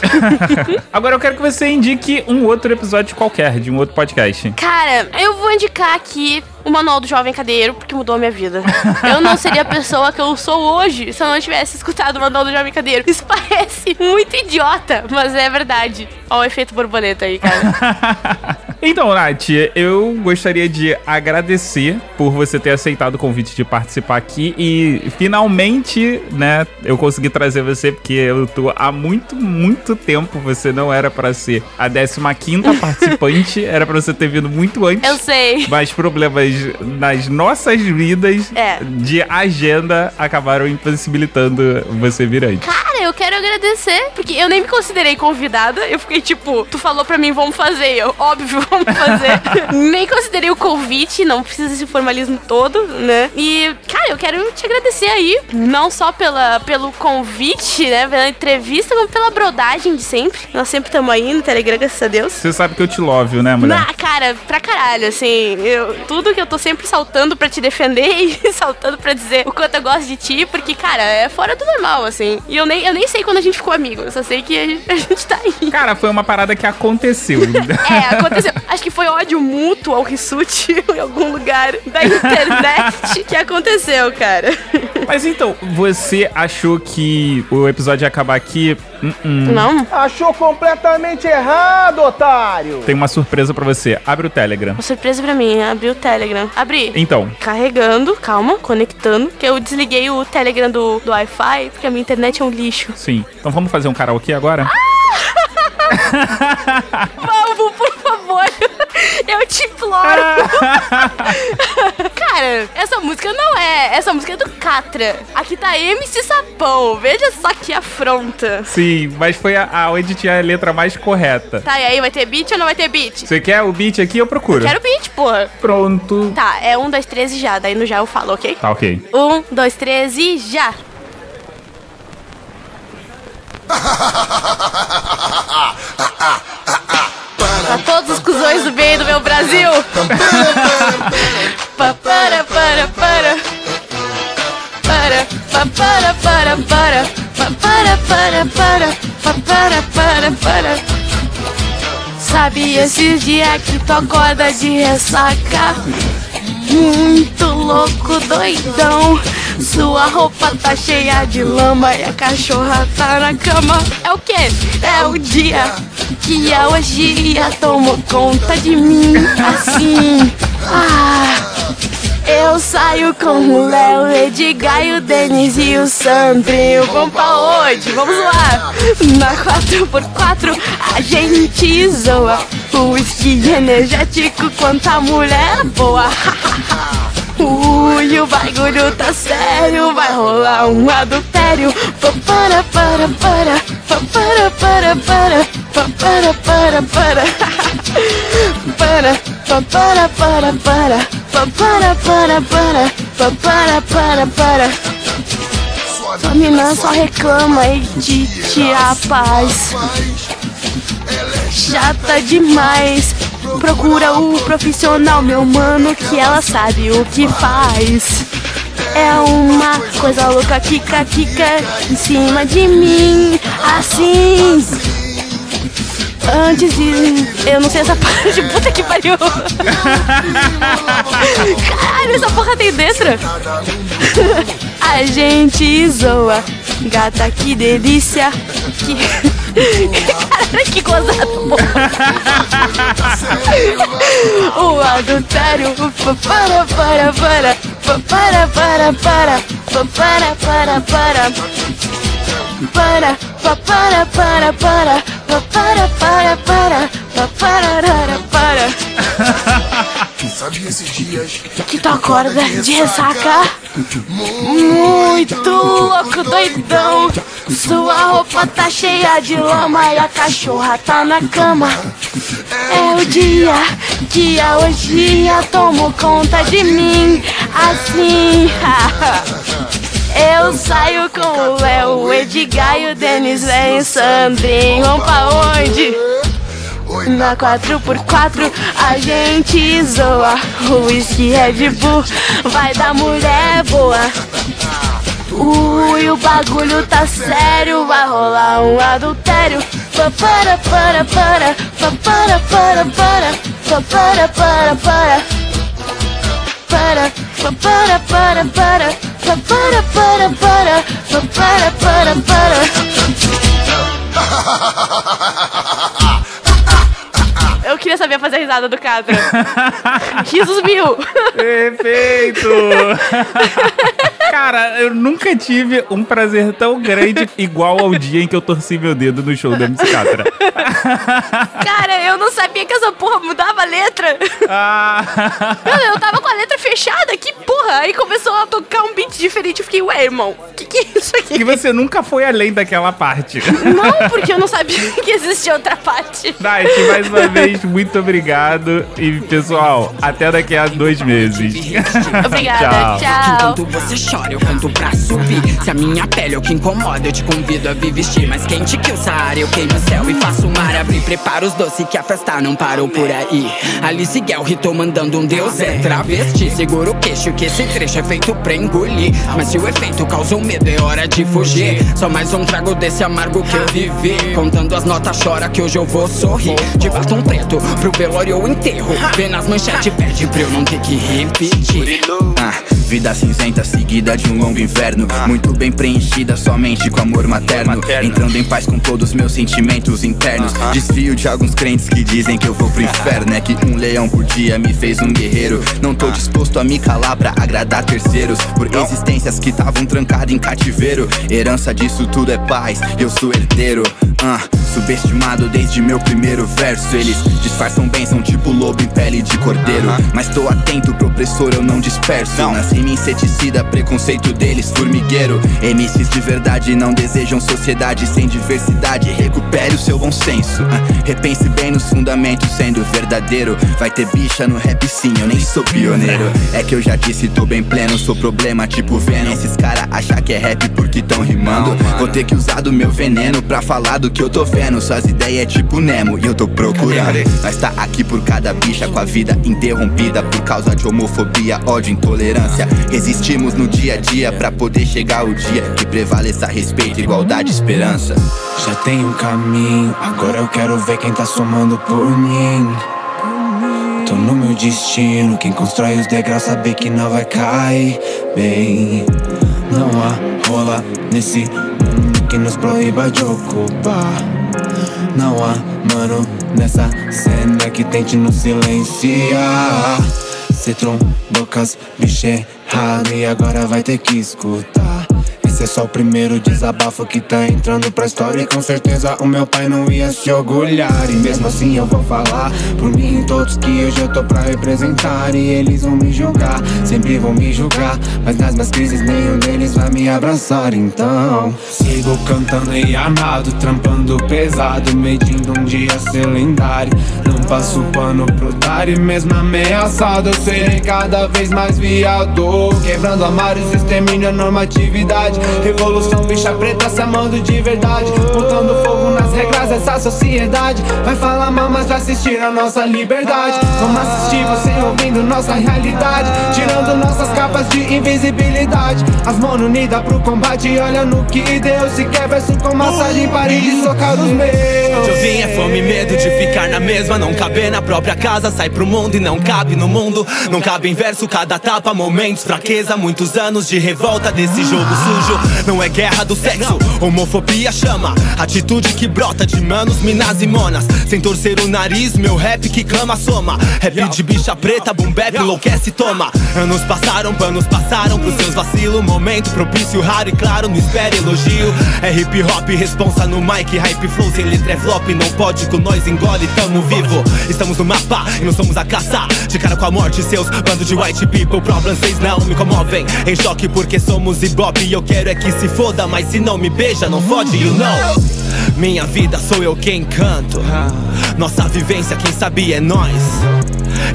[SPEAKER 2] Agora eu quero que você indique um outro episódio qualquer, de um outro podcast.
[SPEAKER 1] Cara, eu vou indicar aqui o Manual do Jovem Cadeiro, porque mudou a minha vida. Eu não seria a pessoa que eu sou hoje se eu não tivesse escutado o Manual do Jovem Cadeiro. Isso parece muito idiota, mas é verdade. Ó o efeito borboleta aí, cara.
[SPEAKER 2] Então, Nath, eu gostaria de agradecer por você ter aceitado o convite de participar aqui e finalmente, né, eu consegui trazer você porque eu tô há muito, muito tempo, você não era pra ser a 15ª participante, era pra você ter vindo muito antes.
[SPEAKER 1] Eu sei.
[SPEAKER 2] Mas problemas nas nossas vidas
[SPEAKER 1] É.
[SPEAKER 2] de agenda acabaram impossibilitando você vir antes.
[SPEAKER 1] Cara, eu quero agradecer, porque eu nem me considerei convidada. Eu fiquei tipo, tu falou pra mim, vamos fazer. Eu, óbvio, vamos fazer. nem considerei o convite, não precisa esse formalismo todo, né? E, cara, eu quero te agradecer aí, não só pela, pelo convite, né? Pela entrevista, como pela brodagem de sempre. Nós sempre estamos aí no Telegram, graças a Deus.
[SPEAKER 2] Você sabe que eu te love, né, mulher?
[SPEAKER 1] Na, cara, pra caralho, assim, eu, tudo que eu tô sempre saltando pra te defender e saltando pra dizer o quanto eu gosto de ti, porque, cara, é fora do normal, assim. E eu nem, eu nem sei quando a gente ficou amigo, eu só sei que a gente, a gente tá aí.
[SPEAKER 2] Cara, foi uma parada que aconteceu.
[SPEAKER 1] É, aconteceu. Acho que foi ódio mútuo ao Rissuti em algum lugar da internet que aconteceu, cara.
[SPEAKER 2] Mas então, você achou que o episódio ia acabar aqui? Hum, hum.
[SPEAKER 1] Não?
[SPEAKER 4] Achou completamente errado, otário!
[SPEAKER 2] Tem uma surpresa pra você. Abre o Telegram.
[SPEAKER 1] Uma surpresa pra mim, abri o Telegram. Abri.
[SPEAKER 2] Então,
[SPEAKER 1] Carregando, calma, conectando. Que eu desliguei o Telegram do, do Wi-Fi, porque a minha internet é um lixo.
[SPEAKER 2] sim. Então vamos fazer um karaokê agora?
[SPEAKER 1] Vamos, por favor. Eu te imploro. Cara, essa música não é. Essa música é do Catra. Aqui tá MC Sapão. Veja só que afronta.
[SPEAKER 2] Sim, mas foi a, a onde tinha a letra mais correta.
[SPEAKER 1] Tá, e aí vai ter beat ou não vai ter beat?
[SPEAKER 2] Você quer o beat aqui? Eu procuro.
[SPEAKER 1] Quero beat, porra.
[SPEAKER 2] Pronto.
[SPEAKER 1] Tá, é um, dois, três e já. Daí no já eu falo, ok?
[SPEAKER 2] Tá, ok.
[SPEAKER 1] Um, dois, três e já. Pra todos os cuzões do bem do meu Brasil. Pa, para, para, para. Para, pa, para, para, para. Pa, para, para, para. Pa, para, para, para. Sabe esses dias que tu acorda de ressaca? Muito louco, doidão. Sua roupa tá cheia de lama e a cachorra tá na cama. É o quê? É o dia que a orgia tomou conta de mim. Assim. Ah. Eu saio com o Léo, Edgar o Denis e o Sandrinho. Vamos pra onde? Vamos lá! Na 4x4 a gente zoa. O whisky energético quanto a mulher boa. O bagulho tá sério, vai rolar um adultério. Para, para, para, para, para, para, para, para, para. Para, pa, para, para, para, pa, para, para, para, pa, para, para, para. Sua mina só reclama e de tirar a paz. Chata demais. Procura o profissional, meu mano, que ela sabe o que faz. É uma coisa louca, kika, kika em cima de mim, assim. Antes de. Eu não sei essa parte, puta que pariu. Caralho, essa porra tem letra. A gente zoa. Gata, que delícia. Que. Caralho, que gozado, porra. O adultério. Para, para, para. Para, para, para. Para, para, para. Para, pa, para, para, para. Pa, para, para, para. Pa, para, para.
[SPEAKER 5] Sabe esses dias
[SPEAKER 1] Que tu acorda de ressaca. Muito louco, doidão. Sua roupa tá cheia de lama e a cachorra tá na cama. É o dia que a orgia tomou conta de mim. Assim. Eu saio com o Léo, o Edgar e o Denis, vem Sandrinho. Vamos pra onde? Na 4x4 a gente zoa. O whisky Red Bull vai dar mulher boa. Ui, o bagulho tá sério, vai rolar um adultério. Pa, Para, para, para, pa, para, para, para, pa, para, para, para. Para, pa, para, para, para, pa, para, para, para, pa, para, para, para. Eu queria saber fazer a risada do Catra. Risos mil.
[SPEAKER 2] Perfeito! Cara, eu nunca tive um prazer tão grande igual ao dia em que eu torci meu dedo no show da MC Catra.
[SPEAKER 1] Cara, eu não sabia que essa porra mudava a letra.
[SPEAKER 2] Ah,
[SPEAKER 1] Mano, eu tava com a letra fechada, que porra. Aí começou a tocar um beat diferente. Eu fiquei, ué, irmão, que que é isso aqui?
[SPEAKER 2] e você nunca foi além daquela parte.
[SPEAKER 1] Não, porque eu não sabia que existia outra parte.
[SPEAKER 2] Night, mais uma vez, muito obrigado. E, pessoal, até daqui a dois meses.
[SPEAKER 1] Obrigada, tchau.
[SPEAKER 6] Enquanto você chora, eu canto pra subir. Se a minha pele é o que incomoda, eu te convido a vir vestir mais quente que o Saara. Eu queimo o céu e faço o mar abrir. Prepara os doces que a festa não parou por aí. Alice Guel tô mandando um deus é travesti. Segura o queixo que esse trecho é feito pra engolir. Mas se o efeito causou medo, é hora de fugir. Só mais um trago desse amargo que eu vivi. Contando as notas, chora que hoje eu vou sorrir. De batom preto pro velório ou enterro. Vê nas manchetes, pede pra eu não ter que repetir.
[SPEAKER 7] Ah, vida cinzenta seguida de um longo inverno. Muito bem preenchida somente com amor materno. Entrando em paz com todos meus sentimentos internos. Desfio de alguns crentes que dizem que eu vou pro inferno. É que um leão por dia me fez um guerreiro. Não tô disposto a me calar pra agradar terceiros Por existências que estavam trancadas em cativeiro. Herança disso tudo é paz, eu sou herdeiro. Ah, Subestimado desde meu primeiro verso. Eles disfarçam bem, são tipo lobo em pele de cordeiro. Mas tô atento pro opressor, eu não disperso me inseticida, preconceito deles formigueiro. MCs de verdade não desejam sociedade sem diversidade. Recupere o seu bom senso. Ah, Repense bem nos fundamentos sendo verdadeiro. Vai ter bicha no rap sim, eu nem sou pioneiro. É que eu já disse, tô bem pleno, sou problema tipo Venom. Esses cara achar que é rap porque tão rimando. Vou ter que usar do meu veneno pra falar do que eu tô vendo. Suas ideias é tipo Nemo e eu tô procurando. Nós tá aqui por cada bicha com a vida interrompida Por causa de homofobia, ódio, intolerância Resistimos no dia a dia pra poder chegar o dia Que prevaleça respeito, igualdade e esperança
[SPEAKER 8] Já tem um caminho, agora eu quero ver quem tá somando por mim. Tô no meu destino, quem constrói os degraus sabe que não vai cair bem. Não há rola nesse mundo que nos proíba de ocupar. Não há mano nessa cena que tente nos silenciar. Cê trombou com as bicha errado e agora vai ter que escutar. Esse é só o primeiro desabafo que tá entrando pra história. E com certeza o meu pai não ia se orgulhar. E mesmo assim eu vou falar por mim e todos que hoje eu tô pra representar. E eles vão me julgar, sempre vão me julgar. Mas nas minhas crises nenhum deles vai me abraçar. Então sigo cantando e amado, trampando pesado, medindo um dia ser lendário. Não passo pano pro otário, mesmo ameaçado. Eu serei cada vez mais viado. Quebrando armários, extermínio normatividade. Revolução, bicha preta se amando de verdade. Botando fogo nas regras dessa sociedade. Vai falar mal, mas vai assistir a nossa liberdade. Vamos assistir você ouvindo nossa realidade. Tirando nossas capas de de invisibilidade As mãos unidas pro combate Olha no que Deus se quer verso com massagem Pare de socar os meus
[SPEAKER 9] Eu vim é fome e medo de ficar na mesma Não caber na própria casa Sai pro mundo e não cabe no mundo. Não cabe em verso cada tapa Momentos, fraqueza Muitos anos de revolta desse jogo sujo. Não é guerra do sexo Homofobia chama. Atitude que brota de manos, minas e monas. Sem torcer o nariz Meu rap que clama soma. Rap de bicha preta Boom bap enlouquece toma. Anos passaram, panos passaram Pros seus vacilos. Momento propício, raro e claro Não espere elogio. É hip hop, responsa no mic Hype flow sem letra é flop. Não pode com nós engole, tamo vivo Estamos no mapa e não somos a caça. De cara com a morte, seus bando de white people. Problems vocês não me comovem. Em choque porque somos ibope. Eu quero é que se foda Mas se não me beija, não fode, you know. Minha vida sou eu quem canto. Nossa vivência, quem sabe é nós.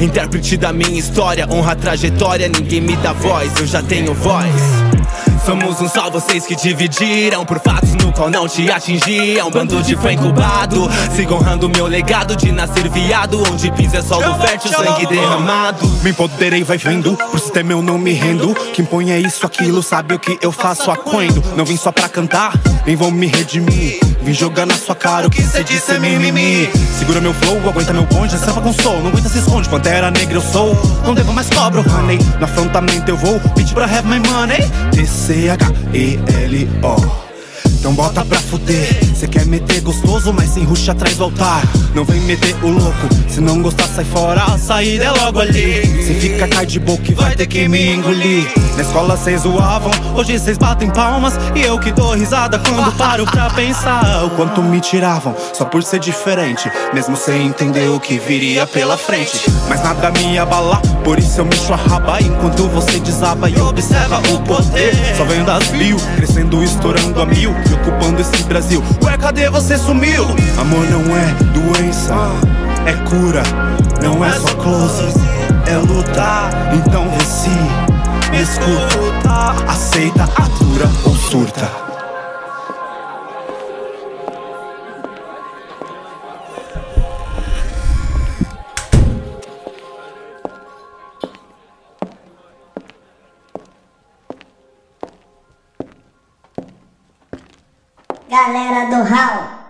[SPEAKER 9] Intérprete da minha história, honra a trajetória, ninguém me dá voz, eu já tenho voz. Somos um só, vocês que dividiram Por fatos no qual não te atingiam. Bando de fã incubado Sigo honrando meu legado de nascer viado. Onde pisa é solo fértil, sangue derramado.
[SPEAKER 10] Me empoderei, vai vendo Pro sistema eu não me rendo. Quem põe é isso, aquilo, sabe o que eu faço? Aquendo Não vim só pra cantar, nem vou me redimir. Vim jogar na sua cara o que cê disse é mimimi. Segura meu flow, aguenta meu bonde, sampa com sol Não aguenta se esconde, pantera negra eu sou. Não devo mais cobra, honey. No afrontamento eu vou, pedir pra have my money C-H-E-L-E-O então bota pra fuder, cê quer meter gostoso, mas sem ruxa atrás do altar. Não vem meter o louco, se não gostar sai fora, a saída é logo ali. Cê fica cai de boca e vai ter que me engolir. Na escola cês zoavam, hoje cês batem palmas. E eu que dou risada quando paro pra pensar. O quanto me tiravam, só por ser diferente. Mesmo sem entender o que viria pela frente. Mas nada me abala, por isso eu mexo a raba. Enquanto você desaba e observa o poder. Só venho das mil, crescendo, estourando a mil ocupando esse Brasil. Ué, cadê você sumiu? Amor não é doença, é cura, não é só close, é luta. Então vê se me escuta, aceita, atura ou surta.
[SPEAKER 11] Galera do Hall.